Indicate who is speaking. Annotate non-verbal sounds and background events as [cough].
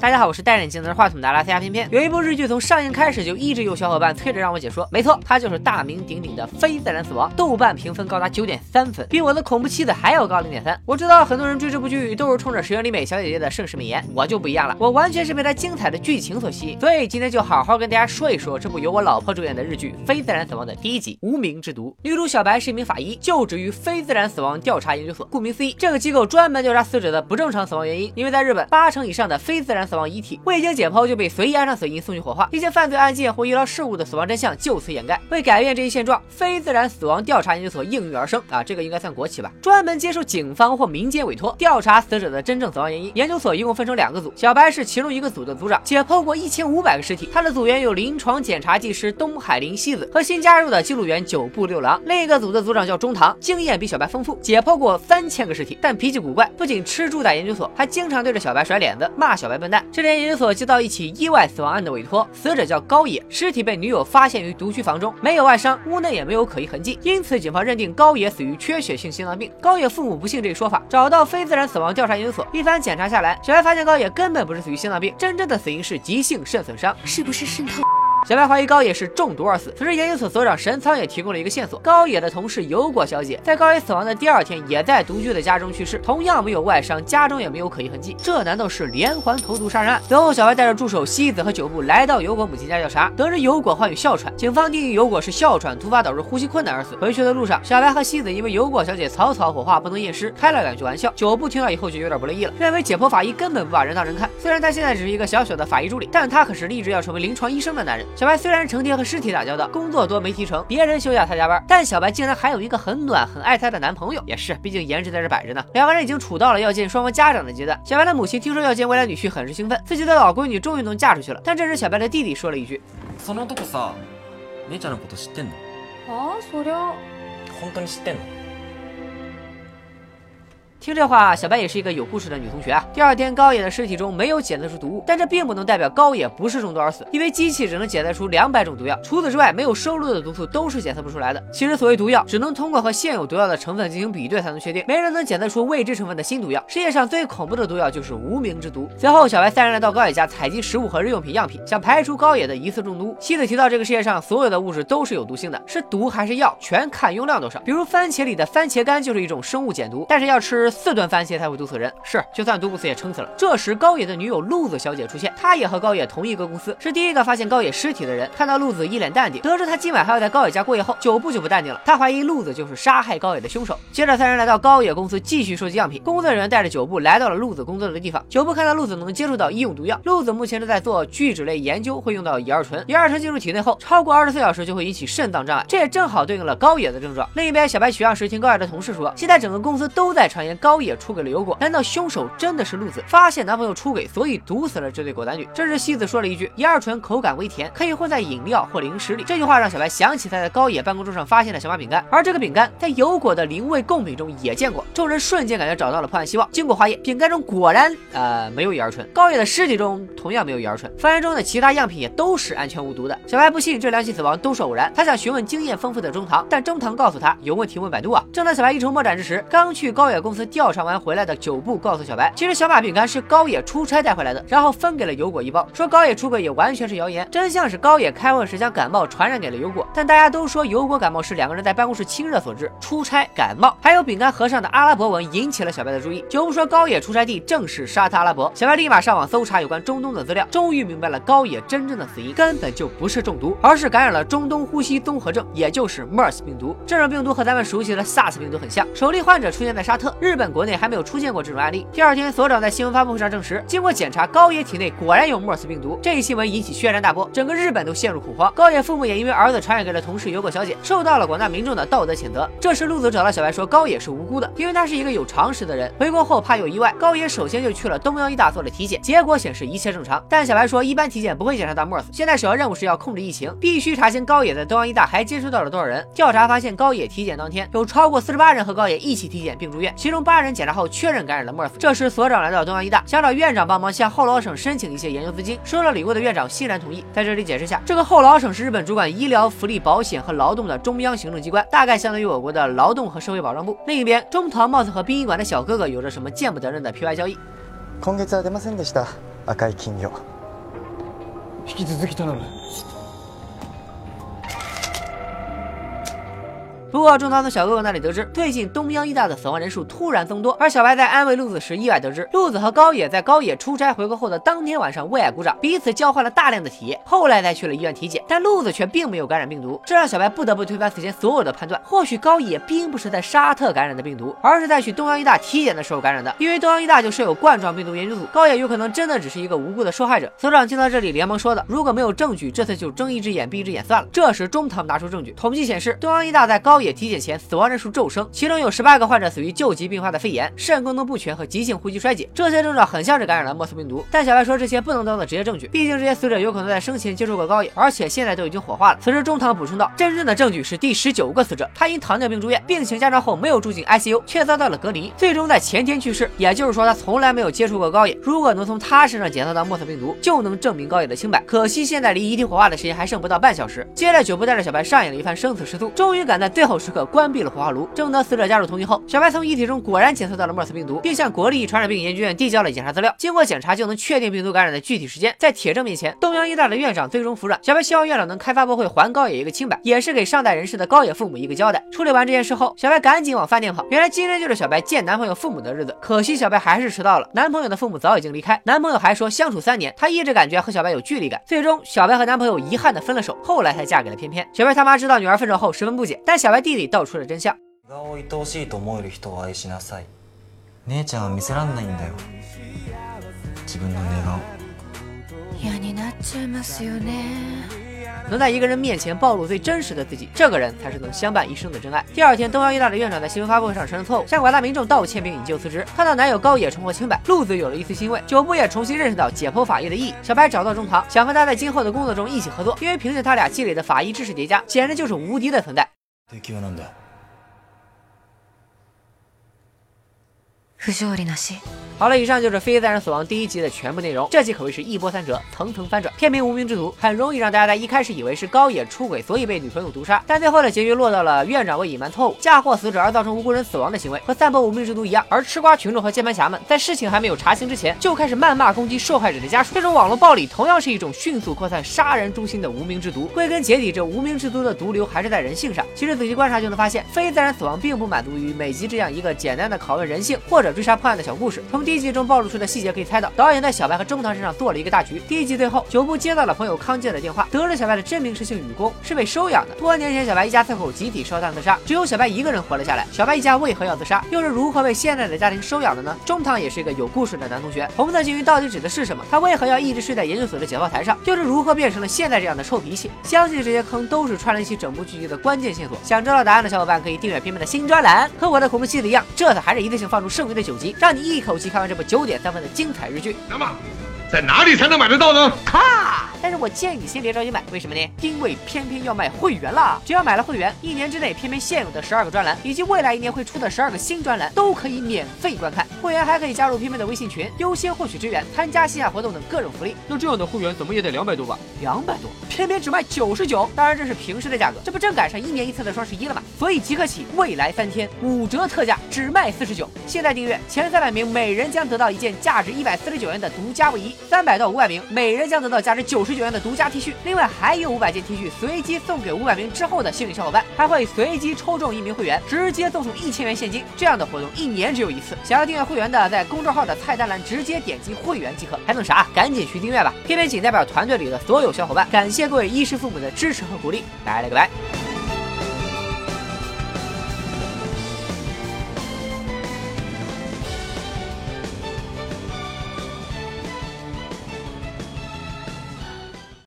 Speaker 1: 大家好，我是戴眼镜拿着话筒的阿拉斯加片片。有一部日剧从上映开始就一直有小伙伴催着让我解说，没错，它就是大名鼎鼎的《非自然死亡》，豆瓣评分高达九点三分，比我的恐怖妻子还要高零点三。我知道很多人追这部剧都是冲着石原里美小姐姐的盛世美颜，我就不一样了，我完全是被她精彩的剧情所吸引。所以今天就好好跟大家说一说这部由我老婆主演的日剧《非自然死亡》的第一集《无名之毒》。女主小白是一名法医，就职于非自然死亡调查研究所。顾名思义，这个机构专门调查死者的不正常死亡原因，因为在日本，八成以上的非自然死亡遗体未经解剖就被随意安上死因送去火化，一些犯罪案件或医疗事故的死亡真相就此掩盖。为改变这一现状，非自然死亡调查研究所应运而生啊，这个应该算国企吧，专门接受警方或民间委托调查死者的真正死亡原因。研究所一共分成两个组，小白是其中一个组的组长，解剖过一千五百个尸体。他的组员有临床检查技师东海林希子和新加入的记录员九部六郎。另一个组的组长叫中堂，经验比小白丰富，解剖过三千个尸体，但脾气古怪，不仅吃住在研究所，还经常对着小白甩脸子，骂小白笨蛋。这天。研究所接到一起意外死亡案的委托，死者叫高野，尸体被女友发现于独居房中，没有外伤，屋内也没有可疑痕迹，因此警方认定高野死于缺血性心脏病。高野父母不信这一说法，找到非自然死亡调查研究所，一番检查下来，小白发现高野根本不是死于心脏病，真正的死因是急性肾损伤，
Speaker 2: 是不是肾透？
Speaker 1: 小白怀疑高野是中毒而死。此时，研究所所长神仓也提供了一个线索：高野的同事油果小姐在高野死亡的第二天，也在独居的家中去世，同样没有外伤，家中也没有可疑痕迹。这难道是连环投毒杀人案？随后，小白带着助手西子和九部来到油果母亲家调查，得知油果患有哮喘，警方定义油果是哮喘突发导致呼吸困难而死。回去的路上，小白和西子因为油果小姐草草火化不能验尸，开了两句玩笑。九部听到以后就有点不乐意了，认为解剖法医根本不把人当人看。虽然他现在只是一个小小的法医助理，但他可是立志要成为临床医生的男人。小白虽然成天。和尸体打交道，工作多没提成，别人休假他加班，但小白竟然还有一个很暖很爱他的男朋友，也是，毕竟颜值在这摆着呢。两个人已经处到了要见双方家长的阶段。小白的母亲听说要见未来女婿，很是兴奋，自己的老闺女终于能嫁出去了。但这时小白的弟弟说了一句：“
Speaker 3: その男さ、姉ちゃんのこと知ってんの？
Speaker 2: あ、そりゃ
Speaker 3: 本当に知ってんの？”
Speaker 1: 听这话，小白也是一个有故事的女同学啊。第二天，高野的尸体中没有检测出毒物，但这并不能代表高野不是中毒而死，因为机器只能检测出两百种毒药，除此之外，没有收录的毒素都是检测不出来的。其实，所谓毒药，只能通过和现有毒药的成分进行比对才能确定，没人能检测出未知成分的新毒药。世界上最恐怖的毒药就是无名之毒。随后，小白三人来到高野家采集食物和日用品样品，想排除高野的疑似中毒。西子提到，这个世界上所有的物质都是有毒性的，是毒还是药，全看用量多少。比如番茄里的番茄苷就是一种生物碱毒，但是要吃 [laughs] 四顿番茄才。会毒死人是，就算毒不死也撑死了。这时高野的女友露子小姐出现，她也和高野同一个公司，是第一个发现高野尸体的人。看到露子一脸淡定，得知他今晚还要在高野家过夜后，九部就不淡定了。他怀疑露子就是杀害高野的凶手。接着三人来到高野公司继续收集样品，工作人员带着九部来到了露子工作的地方。九部看到露子能接触到医用毒药，露子目前正在做聚酯类研究，会用到乙二醇。乙二醇进入体内后，超过二十四小时就会引起肾脏障碍，这也正好对应了高野的症状。另一边，小白取样时听高野的同事说，现在整个公司都在传言高野出轨了有果，难道凶手？真的是露子发现男朋友出轨，所以毒死了这对狗男女。这时西子说了一句：“乙二醇口感微甜，可以混在饮料或零食里。”这句话让小白想起他在高野办公桌上发现的小马饼干，而这个饼干在有果的灵味贡品中也见过。众人瞬间感觉找到了破案希望。经过化验，饼干中果然呃没有乙二醇，高野的尸体中同样没有乙二醇，房间中的其他样品也都是安全无毒的。小白不信这两起死亡都是偶然，他想询问经验丰富的中堂，但中堂告诉他有问题问百度啊。正当小白一筹莫展之时，刚去高野公司调查完回来的九部告诉小白，其实小马饼干是高野出差带回来的，然后分给了油果一包，说高野出轨也完全是谣言，真相是高野开会时将感冒传染给了油果，但大家都说油果感冒是两个人在办公室亲热所致，出差感冒。还有饼干盒上的阿拉伯文引起了小白的注意，九部说高野出差地正是沙特阿拉伯，小白立马上网搜查有关中东的资料，终于明白了高野真正的死因根本就不是中毒，而是感染了中东呼吸综合症，也就是 MERS 病毒。这种病毒和咱们熟悉的 SARS 病毒很像，首例患者出现在沙特，日本国内还没有出现过这种案例。第二天，所长在新闻发布会上证实，经过检查，高野体内果然有 MERS 病毒。这一新闻引起轩然大波，整个日本都陷入恐慌。高野父母也因为儿子传染给了同事游果小姐，受到了广大民众的道德谴责。这时，陆子找到小白说，高野是无辜的，因为他是一个有常识的人。回国后怕有意外，高野首先就去了东央医大做了体检，结果显示一切正常。但小白说，一般体检不会检查到 MERS，现在首要任务是要控制疫情，必须查清高野在东央医大还接触到了多少人。调查发现，高野体检当天有超过四十八人和高野一起体检并住院，其中八人检查后确认感染了 MERS。这时，所长来到东央医大，想找院长帮忙向后劳省申请一些研究资金。收了礼物的院长欣然同意。在这里解释下，这个后劳省是日本主管医疗、福利、保险和劳动的中央行政机关，大概相当于我国的劳动和社会保障部。另一边，中堂帽子和殡仪馆的小哥哥有着什么见不得人的皮外交易？
Speaker 4: 今月は出ませんでした。 赤い金魚
Speaker 5: 引き続き頼む
Speaker 1: 不过，中堂从小哥哥那里得知，最近东央医大的死亡人数突然增多。而小白在安慰鹿子时，意外得知，鹿子和高野在高野出差回国后的当天晚上为爱鼓掌，彼此交换了大量的体液，后来才去了医院体检。但鹿子却并没有感染病毒，这让小白不得不推翻此前所有的判断。或许高野并不是在沙特感染的病毒，而是在去东央医大体检的时候感染的。因为东央医大就设有冠状病毒研究组，高野有可能真的只是一个无辜的受害者。所长听到这里，连忙说道：“如果没有证据，这次就睁一只眼闭一只眼算了。”这时中堂拿出证据，统计显示，东央医大在高高野体检前死。亡人数骤升，其中有十八个患者死于旧疾并发的肺炎、肾功能不全和急性呼吸衰竭，这些症状很像是感染了莫斯病毒。但小白说这些不能当做直接证据，毕竟这些死者有可能在生前接触过高野，而且现在都已经火化了。此时中堂补充道，真正的证据是第十九个死者，他因糖尿病住院，病情加重后没有住进 ICU，却遭到了隔离，最终在前天去世。也就是说，他从来没有接触过高野。如果能从他身上检测到莫斯病毒，就能证明高野的清白。可惜现在离遗体火化的时间还剩不到半小时。接着，酒部带着小白上演了一番生死时速，终于赶在最后时刻关闭了火化炉，正当。死者家属同意后，小白从遗体中果然检测到了 MERS 病毒，并向国立传染病研究院递交了检查资料。经过检查，就能确定病毒感染的具体时间。在铁证面前，东阳医大的院长最终服软。小白希望院长能开发布会还高野一个清白，也是给上代人士的高野父母一个交代。处理完这件事后，小白赶紧往饭店跑。原来今天就是小白见男朋友父母的日子，可惜小白还是迟到了。男朋友的父母早已经离开，男朋友还说相处三年，他一直感觉和小白有距离感。最终，小白和男朋友遗憾的分了手，后来才嫁给了偏偏。小白他妈知道女儿分手后十分不解，但小白弟弟道出了真相。
Speaker 3: 顔を愛おしいと思える人を愛しなさい姉ちゃんは見せらんないんだよ自分の寝顔
Speaker 2: 嫌になっちゃいますよね
Speaker 1: 能在一个人面前暴露最真实的自己，这个人才是能相伴一生的真爱。第二天，东阳医大的院长在新闻发布会上承认错误，向广大民众道歉并引咎辞职。看到男友高野重获清白，路子有了一丝欣慰。九部也重新认识到解剖法医的意义。小白找到中堂，想和他在今后的工作中一起合作，因为凭借他俩积累的法医知识叠加，简直就是无敌的存在。
Speaker 2: 不条理なし
Speaker 1: 好了，以上就是《非自然死亡》第一集的全部内容。这集可谓是一波三折，层层翻转。片名《无名之徒》很容易让大家在一开始以为是高野出轨，所以被女朋友毒杀。但最后的结局落到了院长为隐瞒错误，嫁祸死者而造成无辜人死亡的行为，和散播无名之毒一样。而吃瓜群众和键盘侠们在事情还没有查清之前，就开始谩骂攻击受害者的家属。这种网络暴力同样是一种迅速扩散、杀人诛心的无名之毒。归根结底，这无名之毒的毒瘤还是在人性上。其实仔细观察就能发现，非自然死亡并不满足于每集这样一个简单的拷问人性或者追杀破案的小故事。从第一集中暴露出的。细节可以猜到，导演在小白和中堂身上做了一个大局。第一集最后，九部接到了朋友康健的电话，得知小白的真名是姓雨宫，是被收养的。多年前，小白一家三口集体烧炭自杀，只有小白一个人活了下来。小白一家为何要自杀？又是如何被现在的家庭收养的呢？中堂也是一个有故事的男同学。红色金鱼到底指的是什么？他为何要一直睡在研究所的解剖台上？又是如何变成了现在这样的臭脾气？相信这些坑都是串联起整部剧集的关键线索。想知道答案的小伙伴可以订阅片片的新专栏。和我的恐怖系列一样，这次还是一次性放出剩余的九集，让你一口气看看完这部九点三分。的精彩日剧，
Speaker 6: 那么在哪里才能买得到呢？
Speaker 1: 哈！但是我建议你先别着急买，为什么呢？因为偏偏要卖会员了！只要买了会员，一年之内偏偏现有的十二个专栏，以及未来一年会出的十二个新专栏，都可以免费观看。会员还可以加入偏偏的微信群，优先获取支援，参加线下活动等各种福利。
Speaker 6: 那这样的会员怎么也得两百多吧？
Speaker 1: 两百多，偏偏只卖九十九。当然这是平时的价格，这不正赶上一年一次的双十一了吗？所以即刻起，未来三天五折特价，只卖四十九。现在订阅前三百名，每人将得到一件价值一百四十九元的独家卫衣；三百到五百名，每人将得到价值九十九元的独家 T 恤。另外还有五百件 T 恤随机送给五百名之后的幸运小伙伴，还会随机抽中一名会员，直接赠送出一千元现金。这样的活动一年只有一次，想要订阅会员的，在公众号的菜单栏直接点击会员即可。还等啥？赶紧去订阅吧！偏偏仅代表团队里的所有小伙伴，感谢各位衣食父母的支持和鼓励。拜了个拜。